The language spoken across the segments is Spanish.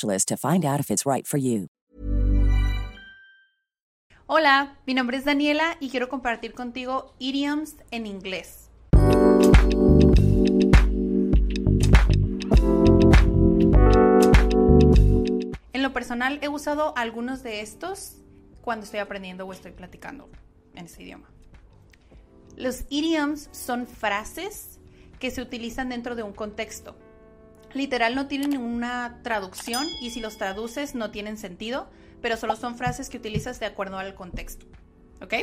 to find out if it's right for you. Hola, mi nombre es Daniela y quiero compartir contigo idioms en inglés. En lo personal he usado algunos de estos cuando estoy aprendiendo o estoy platicando en ese idioma. Los idioms son frases que se utilizan dentro de un contexto. Literal no tienen ninguna traducción y si los traduces no tienen sentido, pero solo son frases que utilizas de acuerdo al contexto. ¿Ok?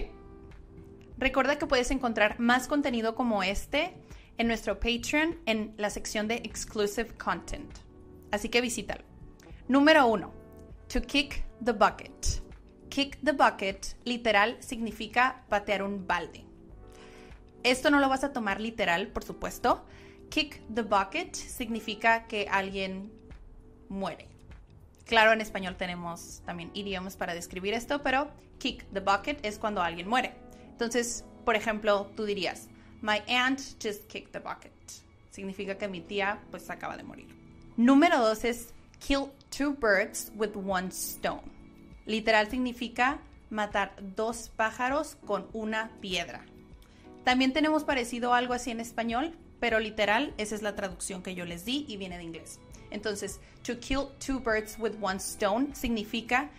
Recuerda que puedes encontrar más contenido como este en nuestro Patreon en la sección de Exclusive Content. Así que visítalo. Número uno, To kick the bucket. Kick the bucket literal significa patear un balde. Esto no lo vas a tomar literal, por supuesto, Kick the bucket significa que alguien muere. Claro, en español tenemos también idiomas para describir esto, pero kick the bucket es cuando alguien muere. Entonces, por ejemplo, tú dirías, My aunt just kicked the bucket. Significa que mi tía pues acaba de morir. Número dos es kill two birds with one stone. Literal significa matar dos pájaros con una piedra. También tenemos parecido algo así en español, pero literal, esa es la traducción que yo les di y viene de inglés. Entonces, to kill two birds with one stone significa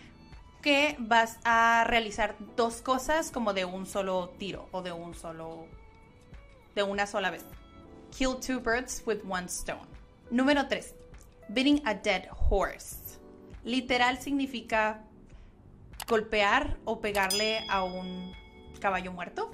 que vas a realizar dos cosas como de un solo tiro o de un solo de una sola vez. Kill two birds with one stone. Número 3. Beating a dead horse. Literal significa golpear o pegarle a un caballo muerto.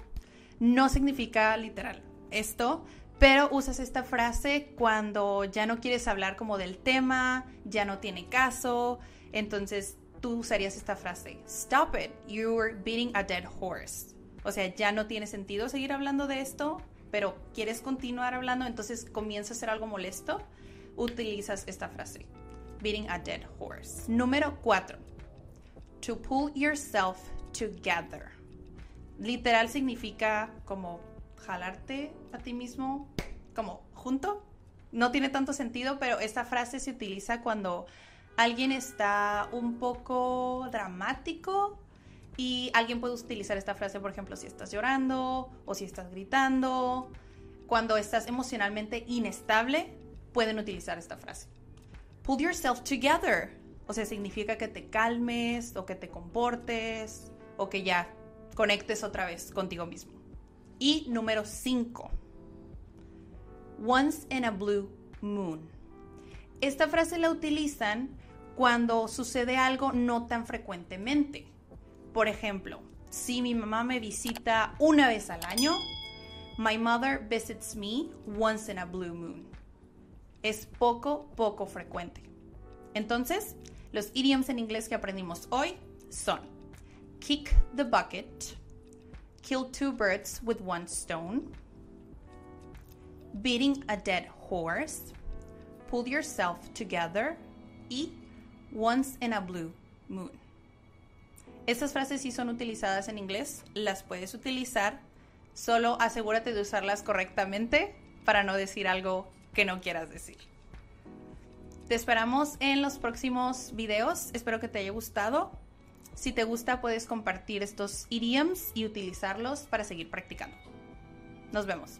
No significa literal. Esto pero usas esta frase cuando ya no quieres hablar como del tema, ya no tiene caso, entonces tú usarías esta frase, stop it, you're beating a dead horse. O sea, ya no tiene sentido seguir hablando de esto, pero quieres continuar hablando, entonces comienza a ser algo molesto, utilizas esta frase, beating a dead horse. Número 4. To pull yourself together. Literal significa como jalarte a ti mismo como junto. No tiene tanto sentido, pero esta frase se utiliza cuando alguien está un poco dramático y alguien puede utilizar esta frase, por ejemplo, si estás llorando o si estás gritando. Cuando estás emocionalmente inestable, pueden utilizar esta frase. Pull yourself together. O sea, significa que te calmes o que te comportes o que ya conectes otra vez contigo mismo. Y número 5. Once in a blue moon. Esta frase la utilizan cuando sucede algo no tan frecuentemente. Por ejemplo, si mi mamá me visita una vez al año, my mother visits me once in a blue moon. Es poco, poco frecuente. Entonces, los idioms en inglés que aprendimos hoy son kick the bucket, kill two birds with one stone, beating a dead horse, pull yourself together y once in a blue moon. Estas frases sí son utilizadas en inglés, las puedes utilizar, solo asegúrate de usarlas correctamente para no decir algo que no quieras decir. Te esperamos en los próximos videos, espero que te haya gustado. Si te gusta, puedes compartir estos idioms y utilizarlos para seguir practicando. Nos vemos.